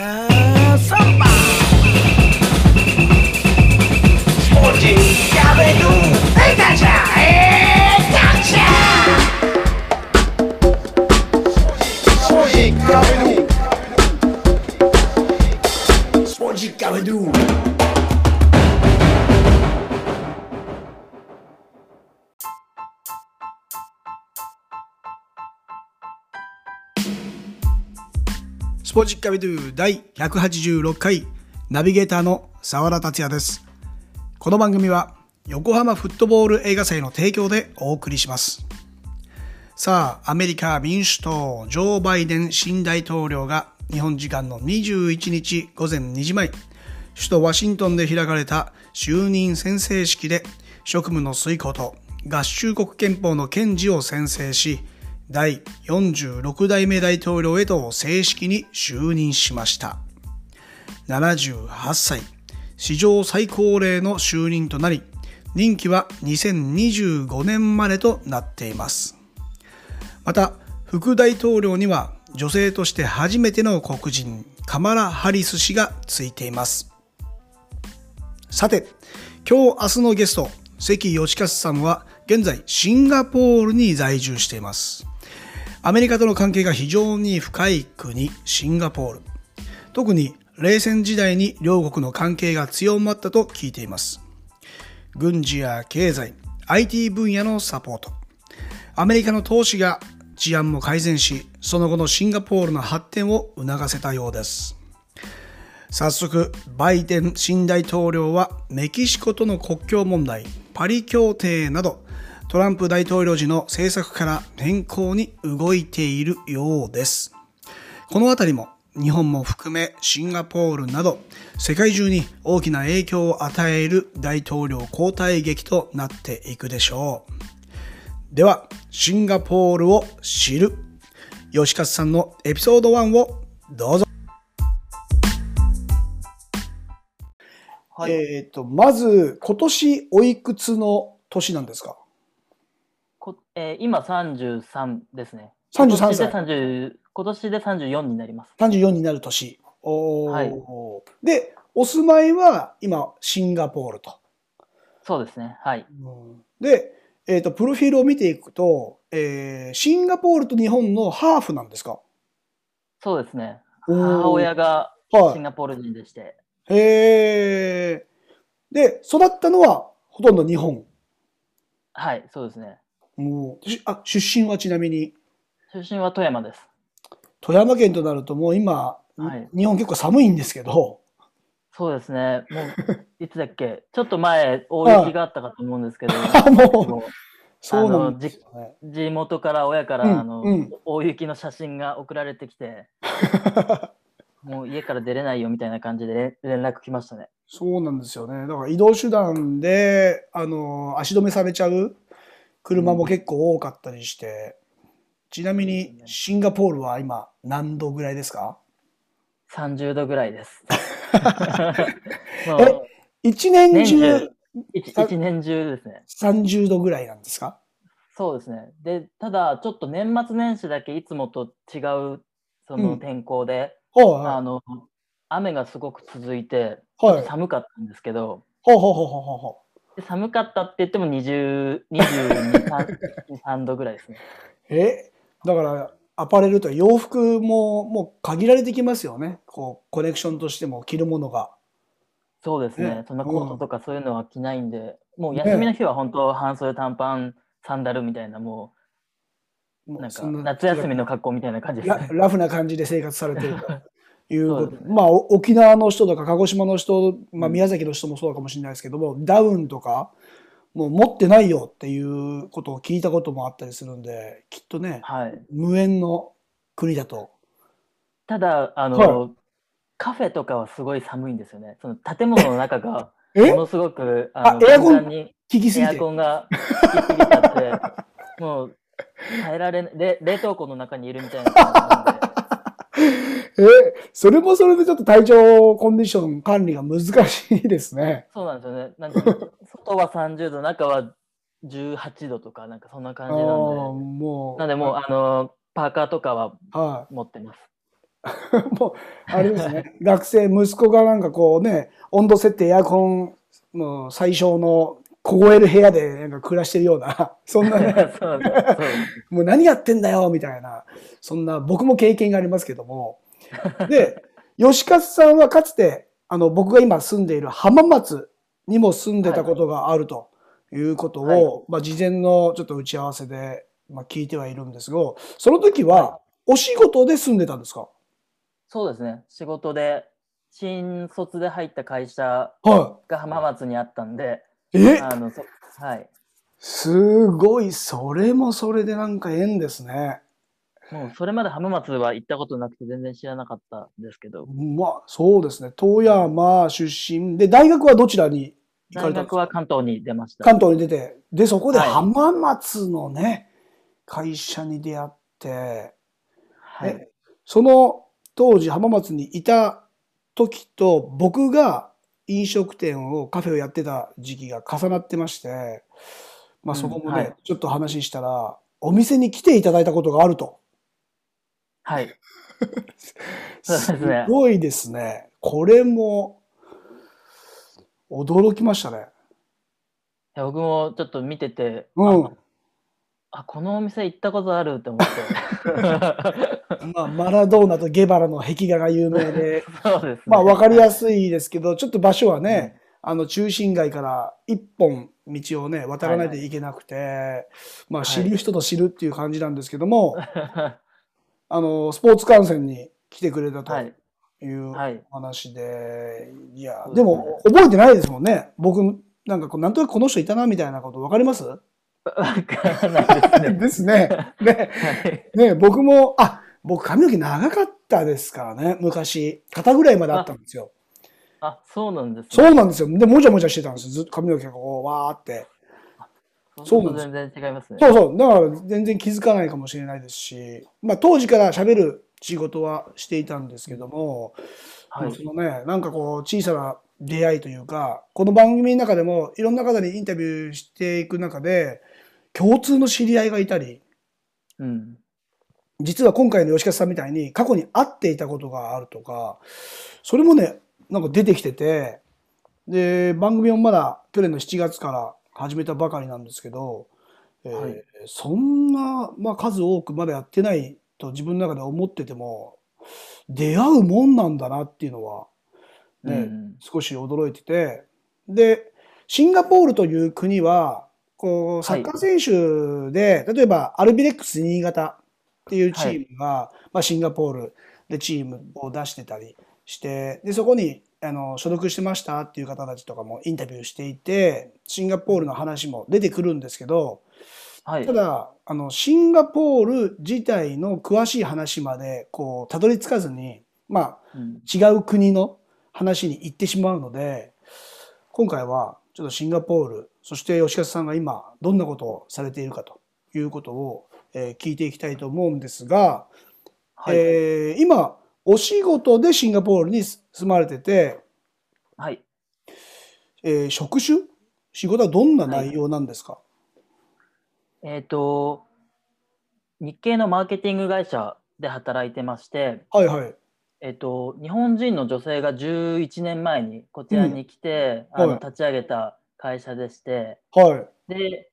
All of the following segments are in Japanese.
Have somebody. スポジッカビドゥ第186回ナビゲーターの沢田達也です。この番組は横浜フットボール映画祭の提供でお送りします。さあ、アメリカ民主党ジョー・バイデン新大統領が日本時間の21日午前2時前、首都ワシントンで開かれた就任宣誓式で職務の遂行と合衆国憲法の堅持を宣誓し、第46代目大統領へと正式に就任しました。78歳、史上最高齢の就任となり、任期は2025年までとなっています。また、副大統領には女性として初めての黒人、カマラ・ハリス氏がついています。さて、今日明日のゲスト、関義和さんは現在シンガポールに在住しています。アメリカとの関係が非常に深い国、シンガポール。特に冷戦時代に両国の関係が強まったと聞いています。軍事や経済、IT 分野のサポート。アメリカの投資が治安も改善し、その後のシンガポールの発展を促せたようです。早速、バイデン新大統領はメキシコとの国境問題、パリ協定など、トランプ大統領時の政策から変更に動いているようです。このあたりも日本も含めシンガポールなど世界中に大きな影響を与える大統領交代劇となっていくでしょう。では、シンガポールを知る吉勝さんのエピソード1をどうぞ。はい、えっ、と、まず今年おいくつの年なんですか？こえー今33ですね。33歳今年で30今年で34になります。34になる年。おーはいで、お住まいは今、シンガポールと。そうですね。はい。で、えっ、と、プロフィールを見ていくと、えーシンガポールと日本のハーフなんですか？そうですね。母親がはいシンガポール人でして、へえ。で、育ったのはほとんど日本。はい、そうですね。もうしあ出身はちなみに？出身は富山です。富山県となるともう今、はい日本結構寒いんですけど、そうですね。もう いつだっけ？ちょっと前大雪があったかと思うんですけど、あもうもそうなんですよね。う地元から親から、うんあのうん大雪の写真が送られてきて、もう家から出れないよみたいな感じで連連絡来ましたね。そうなんですよね。だから移動手段で、あの、足止めされちゃう車も結構多かったりして、ちなみにシンガポールは今何度ぐらいですか？30度ぐらいです。一年年中中一年中ですね。30度ぐらいなんですか？そうですね。で、ただ、ちょっと年末年始だけいつもと違うそうんの天候で、はあの雨がすごごく続いて。寒かったんですけど、ほうほうほうほうほ寒かったって言っても20 22、3 3度ぐらいですね。う。えだから、アパレルとか洋服ももう限られてきますよね。こう、コネクションとしても着るものが。そうですねね。そんなコートとかそういうのは着ないんで、もうね休みの日は本当半袖短パン、サンダルみたいな、もうなんか夏休みの格好みたいな感じですね。ララフな感じで生活されてると いうことねまあお沖縄の人とか鹿児島の人、まあ、うん宮崎の人もそうかもしれないですけども、ダウンとかもう持ってないよっていうことを聞いたこともあったりするんできっとねはい。無縁の国だと。ただ、あの、はカフェとかはすごい寒いんですよね。その建物の中が え？ものすごくあのあエアコン？にエア。コンが効きすぎちゃって、もう耐えられない冷冷凍庫の中にいるみたいな感じなんで、えそれもそれでちょっと体調コンディション管理が難しいですね。そうなんですよね。なんか外は30度、中は18度とか、なんかそんなあ感じなんーで、もう。なんでもう、あの、パーカーとかはは持ってます。もう、あれですね。学生、息子がなんかこうね、温度設定、エアコン、もう最小の凍える部屋でなんか暮らしてるような、そんなね、もう何やってんだよみたいな、そんな僕も経験がありますけども。で、吉勝さんはかつて、あの、僕が今住んでいる浜松にも住んでたことがあるということを、はいまあ事前のちょっと打ち合わせで、まあ、聞いてはいるんですが、その時はお仕事で住んでたんですか？そうですね。仕事で、新卒で入った会社はが浜松にあったんで、い。え？あのそはい。すごい、それもそれでなんか縁ですね。もうそれまで浜松は行ったことなくて全然知らなかったんですけど、まあ、そうですね。富山出身で、大学はどちらに行か大れたんですか？学は関東に出ました。関東に出て、で、そこではい浜松のね、会社に出会って、はい。えその当時浜松にいた時と僕が飲食店をカフェをやってた時期が重なってまして、まあうんそこもね、はいちょっと話したら、お店に来ていただいたことがあると。はい。すごいですね。これも、驚きましたね。いや僕もちょっと見てて、うん。ああ、このお店行ったことあるって思って。まあ、マラドーナとゲバラの壁画が有名で、そうですね。まあ分かりやすいですけど、ちょっと場所はね、あの中心街から一本道をね、渡らないといけなくて、まあはい知る人と知るっていう感じなんですけども、あの、スポーツ観戦に来てくれたとはい。いうはい。話で、いや、でも覚えてないですもんね。僕、なんかなんとなくこの人いたなみたいなこと分かります？わからないですね。ですね。ね。はい。ね、僕も、あ、僕髪の毛長かったですからね、昔。肩ぐらいまであったんですよ。あ、そうなんですね。そうなんですよ。で、もじゃもじゃしてたんですよ。ずっと髪の毛がこう、わーって。そうなんです全然違いますね。そうそう。だから全然気づかないかもしれないですし、まあ当時から喋る仕事はしていたんですけども、はいそのね、なんかこう、小さな出会いというか、この番組の中でもいろんな方にインタビューしていく中で、共通の知り合いがいたり、うん。実は今回の吉勝さんみたいに過去に会っていたことがあるとか、それもね、なんか出てきてて、で、番組もまだ去年の7月から始めたばかりなんですけど、えーはい。そんな、まあ、数多くまだやってないと自分の中で思ってても、出会うもんなんだなっていうのは、ね、うん少し驚いてて、で、シンガポールという国は、こう、サッカー選手で、例えばアルビレックス新潟っていうチームが、まあ、シンガポールでチームを出してたりして、で、そこに、あの、所属してましたっていう方たちとかもインタビューしていて、シンガポールの話も出てくるんですけど、はいた。だ、あの、シンガポール自体の詳しい話まで、こう、たどり着かずに、まあ、うん違う国の話に行ってしまうので、今回はちょっとシンガポール、そして吉勝さんが今どんなことをされているかということを、えー聞いていきたいと思うんですが、はい。えー今お仕事でシンガポールに住まれてて、はい。えー職種？仕事はどんな内容なんですか、えっと、日系のマーケティング会社で働いてまして、はい、はい。えっと、日本人の女性が11年前にこちらに来て、あのうんはい立ち上げた会社でして、はい。で、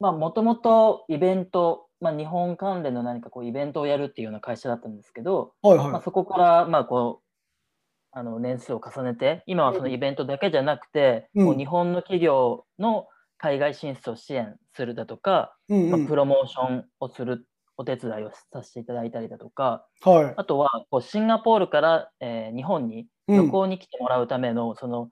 まあ、もともとイベント、まあ、日本関連の何かこうイベントをやるっていうような会社だったんですけど、はいまあ、はそこから、まあ、こう、あの年数を重ねて、今はそのイベントだけじゃなくて、うんこう日本の企業の海外進出を支援するだとか、い。うんうんまあ、プロモーションをするお手伝いをさせていただいたりだとか、はい。あとはこうシンガポールから、えー日本にうん旅行に来てもらうための、その、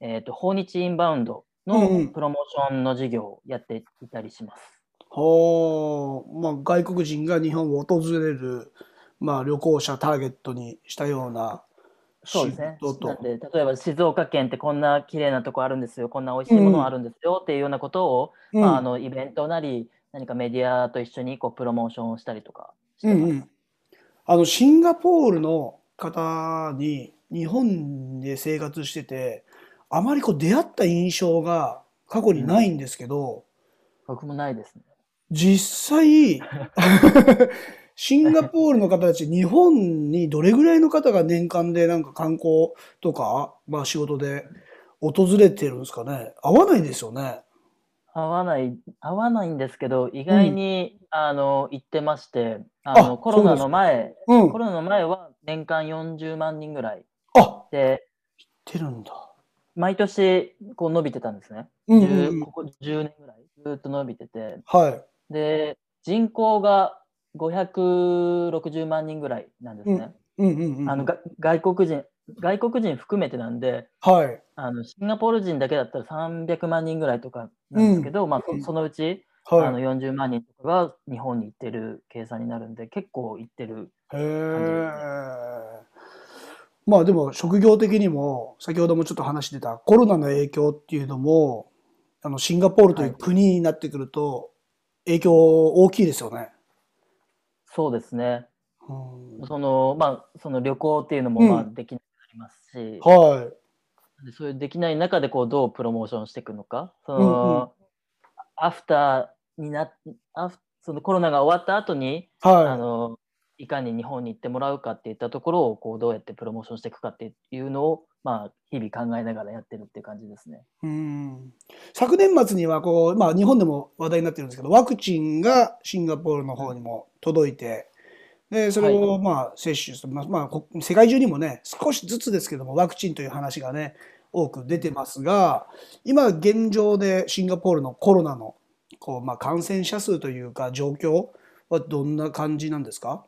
えーと訪日インバウンドうんうんのプロモーションの事業をやっていたりします。はあ、まあ、外国人が日本を訪れる、まあ、旅行者ターゲットにしたようなそうですね。なんで、例えば静岡県ってこんな綺麗なとこあるんですよ、こんな美味しいものあるんですよ。っていうようなことを、うん。まあ、あのイベントなり、何かメディアと一緒にこうプロモーションをしたりとかしてます。うんうん、あのシンガポールの方に日本で生活しててあまりこう出会った印象が過去にないんですけど、僕もないですね。実際シンガポールの方たち、日本にどれぐらいの方が年間でなんか観光とか、まあ仕事で訪れてるんですかね？合わないですよね。合わない、合わないんですけど、意外に、あの、行ってまして、あの、あコロナの前、うんコ。ロナの前は年間40万人ぐらいあ、で、出るんだ。毎年こう伸びてたんですね。うんうん10うんここ10年ぐらいずっと伸びてて、はい。で、人口が560万人ぐらいなんですね。外国人、外国人含めてなんで、はい。あのシンガポール人だけだったら300万人ぐらいとかなんですけど、まあうんそそのうち、あのはい。40万人とかが日本に行ってる計算になるんで、結構行ってる。へえ。まあでも職業的にも先ほどもちょっと話してたコロナの影響っていうのもあのシンガポールという国になってくると影響大きいですよね。そうですね。うんその、まあ、その旅行っていうのも、うんまあ、できなくなりますし、はでそういうできない中でこうどうプロモーションしていくのか、そうんうんの、アフターになっアフそのコロナが終わった後に、い。はい。あのいかに日本に行ってもらうかっていったところをこうどうやってプロモーションしていくかっていうのを、まあ、日々考えながらやってるっていう感じですね。うん。昨年末にはこう、まあ、日本でも話題になってるんですけどワクチンがシンガポールの方にも届いてでそれをまあ接種する、まあまあ、こ世界中にもね少しずつですけどもワクチンという話がね多く出てますが今現状でシンガポールのコロナのこう、まあ、感染者数というか状況はどんな感じなんですか？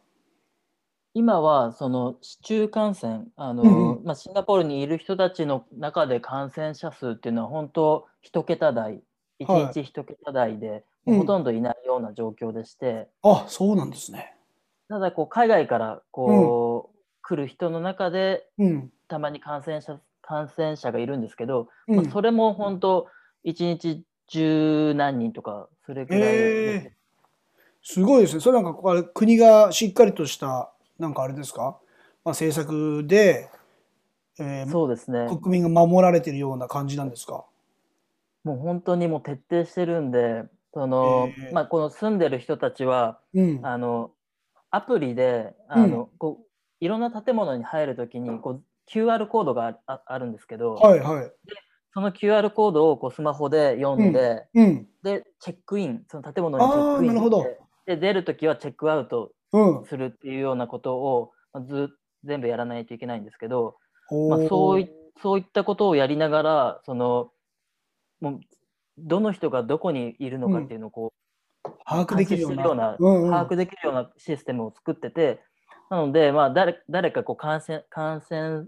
今はその市中感染あの、うんまあ、シンガポールにいる人たちの中で感染者数っていうのは本当一桁台はい1日一桁台で、うん。もうほとんどいないような状況でして、あそうなんですね。ただこう海外からこう、来る人の中でうん。たまに感染者感染者がいるんですけど、うん。まあ、それも本当1日十何人とかそれくらいでえすごいですね。それなんか国がしっかりとしたなんかあれですか、まあ、政策で、えーそうですね国民が守られているような感じなんですか？もう本当にもう徹底してるんでその、えーまあ、この住んでる人たちはうん。あのアプリであの、こういろんな建物に入るときにこう QR コードがあああるんですけど、はいはい。その QR コードをこうスマホで読んで、うん。でチェックインその建物にチェックインしてで出るときはチェックアウトうん。するっていうようなことを、まあ、ず全部やらないといけないんですけど、おまあ、そうーいそういったことをやりながらそのもうどの人がどこにいるのかっていうのをこう、把握できるような。うんうん。把握できるようなシステムを作ってて、なので、まあ、誰誰かこう感染感染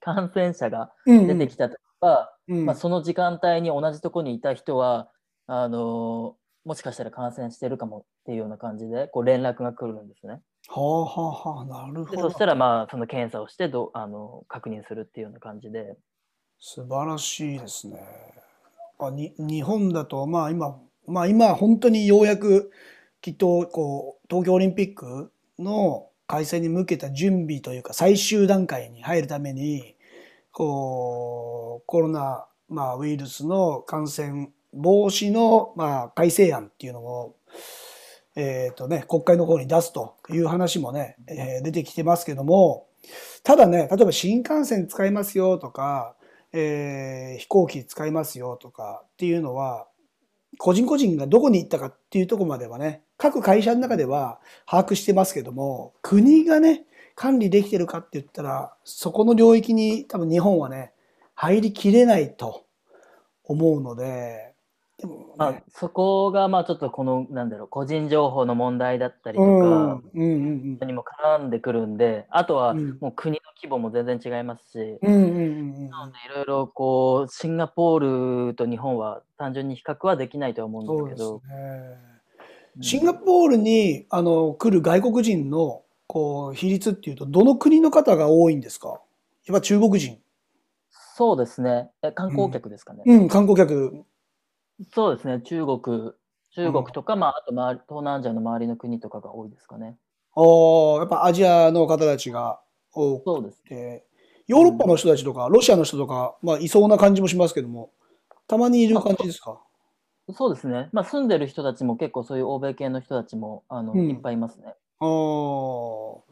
感染者がうん出てきたとか、うん。まあ、その時間帯に同じところにいた人はあのもしかしたら感染してるかもっていうような感じでこう連絡が来るんですね。はあはあはあ、なるほど。でそしたら、まあ、その検査をしてどうあの確認するっていうような感じで。素晴らしいですね。あに日本だと、まあ今、まあ今本当にようやくきっとこう東京オリンピックの開催に向けた準備というか最終段階に入るために、こう、コロナ、まあウイルスの感染防止の、まあ改正案っていうのを、えっとね、国会の方に出すという話もね、えー出てきてますけども、ただね、例えば新幹線使いますよとか、えー飛行機使いますよとかっていうのは、個人個人がどこに行ったかっていうとこまではね、各会社の中では把握してますけども、国がね、管理できてるかって言ったら、そこの領域に多分日本はね、入りきれないと思うので、でも、ね、まあ、そこがまあちょっとこのなんだろう個人情報の問題だったりとかうん、うんうんにも絡んでくるんであとはうん。もう国の規模も全然違いますし、うんうんうんうんなのでいろいろこうシンガポールと日本は単純に比較はできないとは思そうんですけど。ね。うん。シンガポールにあの来る外国人のこう比率っていうとどの国の方が多いんですか？やっぱ中国人。そうですね。え観光客ですかね、うん、観光客。そうですね。中国中国とか、まあ、あと東南アジアの周りの国とかが多いですかね。おーやっぱアジアの方たちが多くそうです。て、ヨーロッパの人たちとか、ロシアの人とか、まあ、いそうな感じもしますけども、たまにいる感じですか？そうですね、まあ、住んでる人たちも結構そういう欧米系の人たちもあの、うん。いっぱいいますね。そ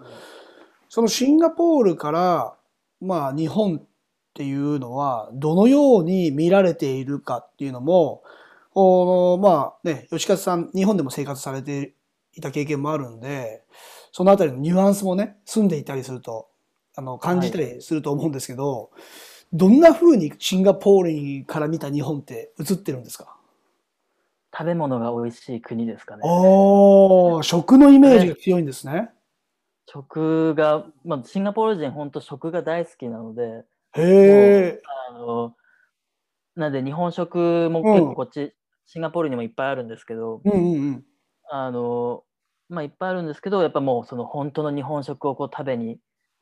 のシンガポールから、まあ、日本っていうのは、どのように見られているかっていうのも、このまあね、吉勝さん、日本でも生活されていた経験もあるんで、そのあたりのニュアンスもね、住んでいたりすると、あの、感じたりすると思うんですけど、どんな風にシンガポールから見た日本って映ってるんですか？食べ物が美味しい国ですかね。おー、食のイメージが強いんですね。食が、まあ、シンガポール人、本当食が大好きなので、へえ。あの、なんで日本食も結構こっち、シンガポールにもいっぱいあるんですけど、うんうんうん。あの、まあ、いっぱいあるんですけど、やっぱもうその本当の日本食をこう食べに、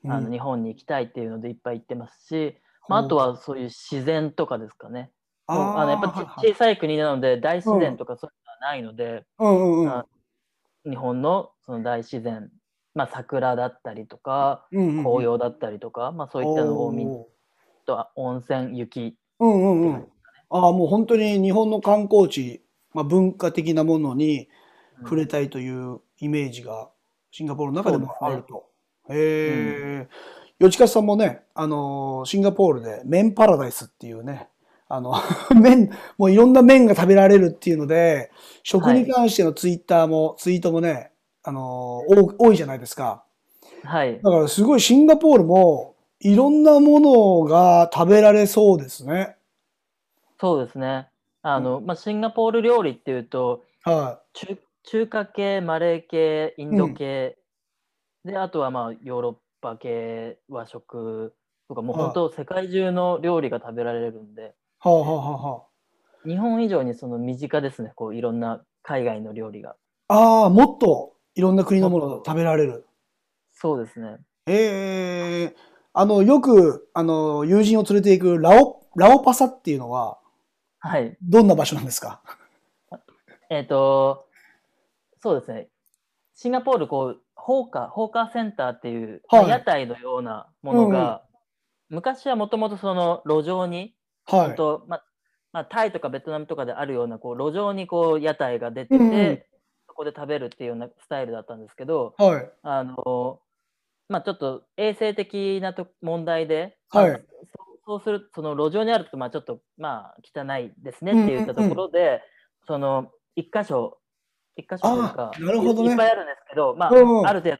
あの日本に行きたいっていうのでいっぱい行ってますし、まあ、あとはそういう自然とかですかね。もうあのやっぱち小さい国なので大自然とかそういうのはないので、うんうんうん。あ日本のその大自然、まあ、桜だったりとかうんうんうん。紅葉だったりとか、まあ、そういったのを見とは温泉雪うんうんうん。ああ、もう本当に日本の観光地、まあ、文化的なものにうん触れたいというイメージがシンガポールの中でもあると。へえ。吉川さんもね、あのーシンガポールで麺パラダイスっていうね、あの、麺、もういろんな麺が食べられるっていうので、食に関してのツイッターも、ツイートもね、あの多いじゃないですか。はいだからすごいシンガポールもいろんなものが食べられそうですね。そうですね。あの、まあ、シンガポール料理っていうとは中中華系マレー系インド系、であとはまあヨーロッパ系和食とかもうはい。本当世界中の料理が食べられるんでい。はあ、はあはあは日本以上にその身近ですね。こういろんな海外の料理が。あ、ああ、もっといろんな国のものが食べられる。そうですね。ええあの、よく、あの、友人を連れて行くラオ、ラオパサっていうのは、はい。どんな場所なんですか？えっ、とそうですね。シンガポールこうホーカーホーカーセンターっていう、まあはい。屋台のようなものが、昔はもともとその路上にはい。本。当ままあ、タイとかベトナムとかであるようなこう路上にこう屋台が出てて、うんうん。そこで食べるっていうようなスタイルだったんですけどはい。あの、まあ、ちょっと衛生的なと問題で、はい。まあそうするその路上にあるとまあちょっとまあ汚いですねって言ったところで、その一箇所一箇所というかあなるほどねいいっぱいあるんですけど、まあうんうんある程度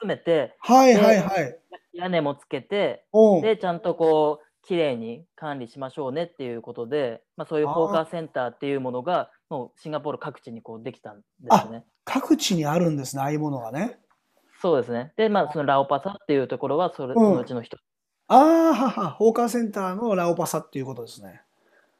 集めてはいはいはい。屋根もつけてうん。で、ちゃんとこう、きれいに管理しましょうねっていうことで、まあ、そういうあーホーカーセンターっていうものが、もうシンガポール各地にこうできたんですね。各地にあるんですね、ああいうものがね。そうですね。で、まあ、そのラオパサっていうところはそれ、うんそのうちの一つ。ああ、はは、ホーカーセンターのラオパサっていうことですね。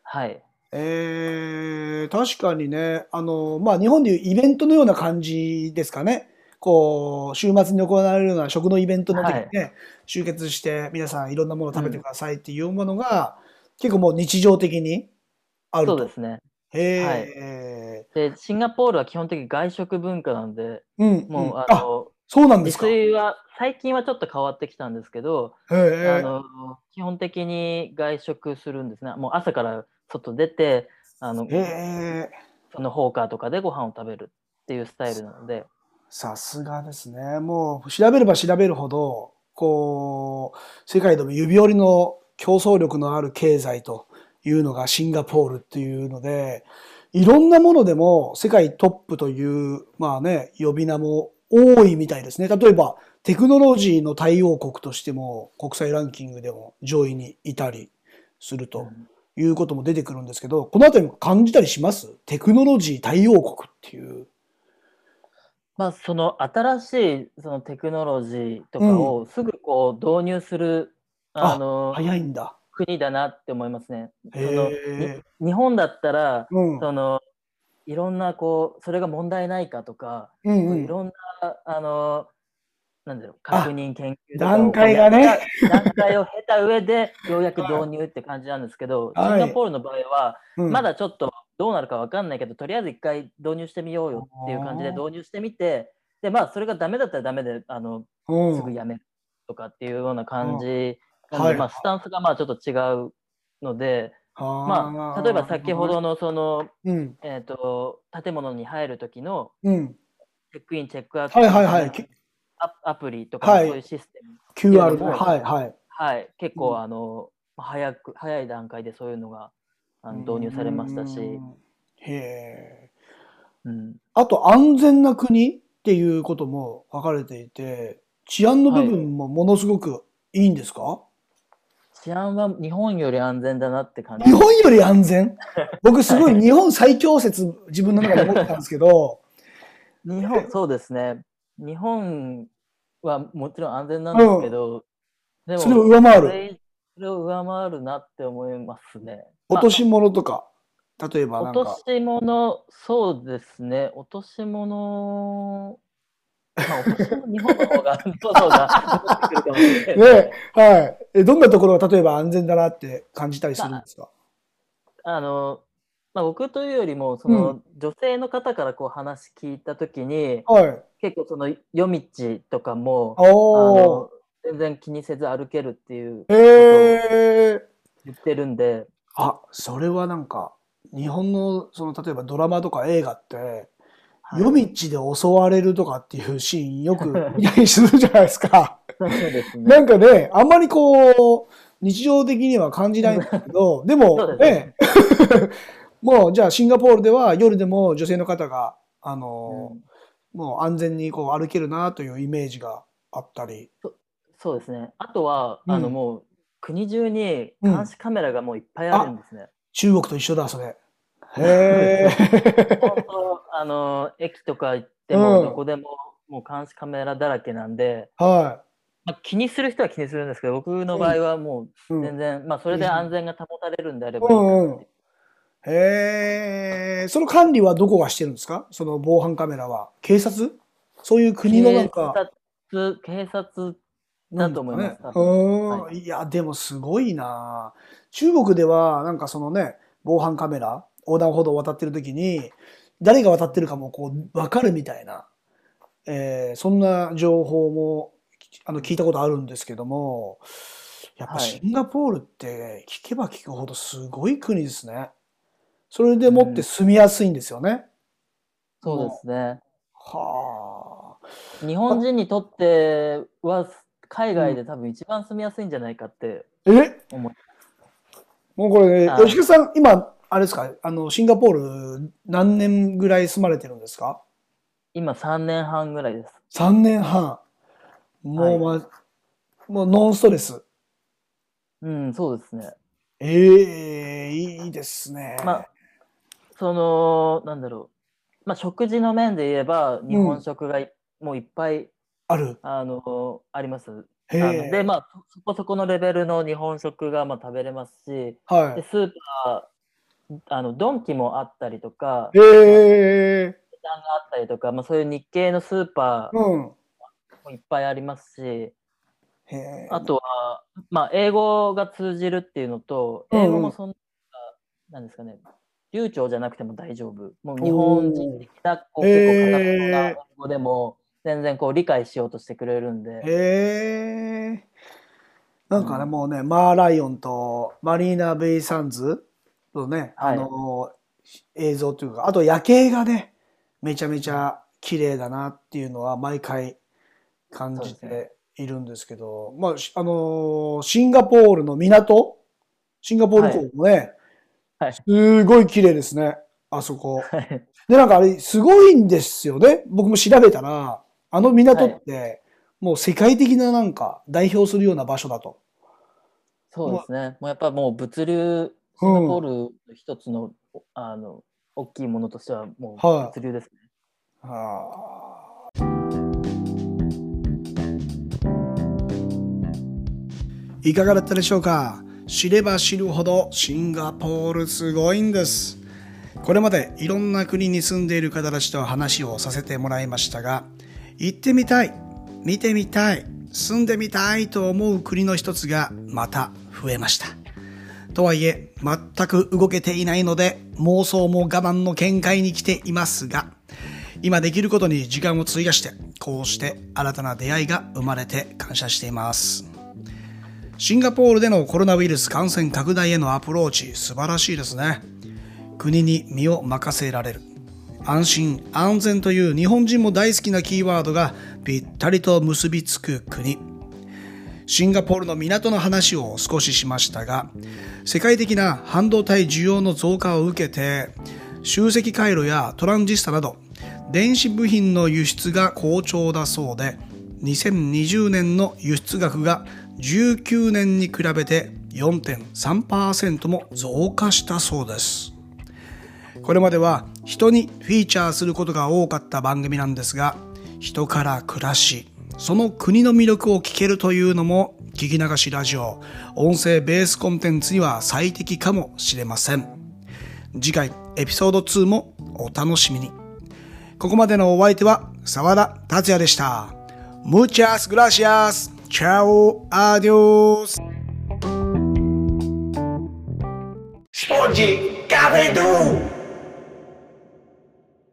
はい。えー、確かにね、あの、まあ、日本でいうイベントのような感じですかね。こう、週末に行われるような食のイベントの時にね、集結して皆さんいろんなものを食べてくださいっていうものが、結構もう日常的にあると。そうですね。へえ、で、シンガポールは基本的に外食文化なんで、うん、もう、うんあ、あそうなんですか。へ炊は、最近はちょっと変わってきたんですけど、えあの基本的に外食するんですね。もう朝から外出て、あのへえ、そのホーカーとかでご飯を食べるっていうスタイルなので、さすがですね。もう調べれば調べるほど、こう、世界でも指折りの競争力のある経済というのがシンガポールっていうので、いろんなものでも世界トップという、まあね、呼び名も多いみたいですね。例えば、テクノロジーの対応国としても国際ランキングでも上位にいたりするということも出てくるんですけど、このあたりも感じたりします？テクノロジー対応国っていう。まあ、その新しいそのテクノロジーとかをすぐこう導入する、ああの早いんだ。国だなって思いますね。そへの日本だったら、うん。そのいろんなこうそれが問題ないかとか、うんうんいろんなあのなんだろうあ確認研究段階がね。段階を経た上でようやく導入って感じなんですけど、はい。シンガポールの場合は、うん。まだちょっとどうなるかわかんないけどとりあえず一回導入してみようよっていう感じで導入してみてでまあそれがダメだったらダメであのうん。すぐやめるとかっていうような感じ、うんなのではい。まあスタンスがまあちょっと違うので、まあ例えば先ほ、どのそのうん、えー、と建物に入る時のうん、チェックイン、チェックアウト、はいはいはい。アアプリとか、はい。そういうシステム、QR ね。っていうのもはいはい。はい、結構、うん。あの早く早い段階でそういうのがあの導入されましたし、うん。へえ。うん、あと安全な国っていうことも書かれていて、治安の部分もものすごくいいんですか、治安は日本より安全だなって感じ。日本より安全？僕すごい日本最強説自分の中で思ってたんですけど、日本、そうですね。日本はもちろん安全なんですけど、でも、それを上回るそれを上回るなって思いますね。落とし物とか、例えばなんか落と、し物、そうですね。落とし物、まあ、落とし物、日本の方が、そうそうが、残ってくるかもしれない。ね、はい。えどんなところが例えば安全だなって感じたりするんですか、あの、まあ、僕というよりも、その、女性の方からこう話聞いたときに、はい。結構その夜道とかも、あの。全然気にせず歩けるっていうへえ。言ってるんで、あ、それはなんか、日本の、その、例えばドラマとか映画って、はい夜道で襲われるとかっていうシーンよく 見たりするじゃないですか。そうですね。なんかね、あんまりこう、日常的には感じないんですけど、でそもね、もうじゃあシンガポールでは夜でも女性の方が、あの、うんもう安全にこう歩けるなというイメージがあったり。そうですね。あとは、うんあのもう国中に監視カメラがもういっぱいあるんですね。中国と一緒だ、それ。へえ。あの駅とか行っても、うんどこでももう監視カメラだらけなんで、はまあ、気にする人は気にするんですけど、僕の場合はもい。ううん全然、まあそれで安全が保たれるんであればいいかなっていうへえ。その管理はどこがしてるんですか？その防犯カメラは。警察？そういう国のなんか。警察、警察だと思います。ねはいや、でもすごいな中国では、なんかそのね、防犯カメラ、横断歩道を渡ってる時に、誰が渡ってるかもこう、わかるみたいな、えーそんな情報も、あの、聞いたことあるんですけども、やっぱはいシンガポールって聞けば聞くほどすごい国ですね。それでもって住みやすいんですよね。そうですね。はあ。日本人にとっては海外で多分一番住みやすいんじゃないかってえ？思う。もうこれね、はい吉木さん、今、あれですか、あの、シンガポール何年ぐらい住まれてるんですか？今3年半ぐらいです。?3 年半。もう、まもうノンストレス。うん、そうですね。ええいいですね。まあ、その、なんだろう。まあ、食事の面で言えば、日本食がい、もういっぱい、ある。あの、あります。で、え。まあ、そそこそこのレベルの日本食がまあ食べれますし、はでスーパー、あの、ドンキもあったりとか、い。へえ。値段があったりとか、まあ、そういう日系のスーパーうん。もいっぱいありますし、へえ。あとは、まあ、英語が通じるっていうのと、うんうん英語もそんな、なんですかね、流暢じゃなくても大丈夫。もう日本人的な、こう、結構英語でも、全然こう理解しようとしてくれるんで、へえ。なんかね、うんもうね、マーライオンとマリーナ・ベイ・サンズのね、あはい。の、映像というか、あと夜景がね、めちゃめちゃ綺麗だなっていうのは毎回感じているんですけど、まあ、しあの、シンガポールの港？シンガポール港もね、はいすごい綺麗ですね、あそこ。はいで、なんかあれ、すごいんですよね。僕も調べたら、あの港って、もう世界的ななんか代表するような場所だと。そうですね。もうやっぱもう物流、シンガポールの一つの、あの、大きいものとしてはもうはい物流ですね。はあいかがだったでしょうか？知れば知るほどシンガポールすごいんです。これまでいろんな国に住んでいる方たちと話をさせてもらいましたが、行ってみたい、見てみたい、住んでみたいと思う国の一つがまた増えました。とはいえ、全く動けていないので、妄想も我慢の限界に来ていますが、今できることに時間を費やして、こうして新たな出会いが生まれて感謝しています。シンガポールでのコロナウイルス感染拡大へのアプローチ、素晴らしいですね。国に身を任せられる。安心安全という日本人も大好きなキーワードがぴったりと結びつく国。シンガポールの港の話を少ししましたが、世界的な半導体需要の増加を受けて、集積回路やトランジスタなど、電子部品の輸出が好調だそうで、2020年の輸出額が19年に比べて4.3%も増加したそうです。これまでは人にフィーチャーすることが多かった番組なんですが、人から暮らし、その国の魅力を聞けるというのも聞き流しラジオ、音声ベースコンテンツには最適かもしれません。次回エピソード2もお楽しみに。ここまでのお相手は沢田達也でした。Muchas gracias. Chao, adiós. Oye, cabe.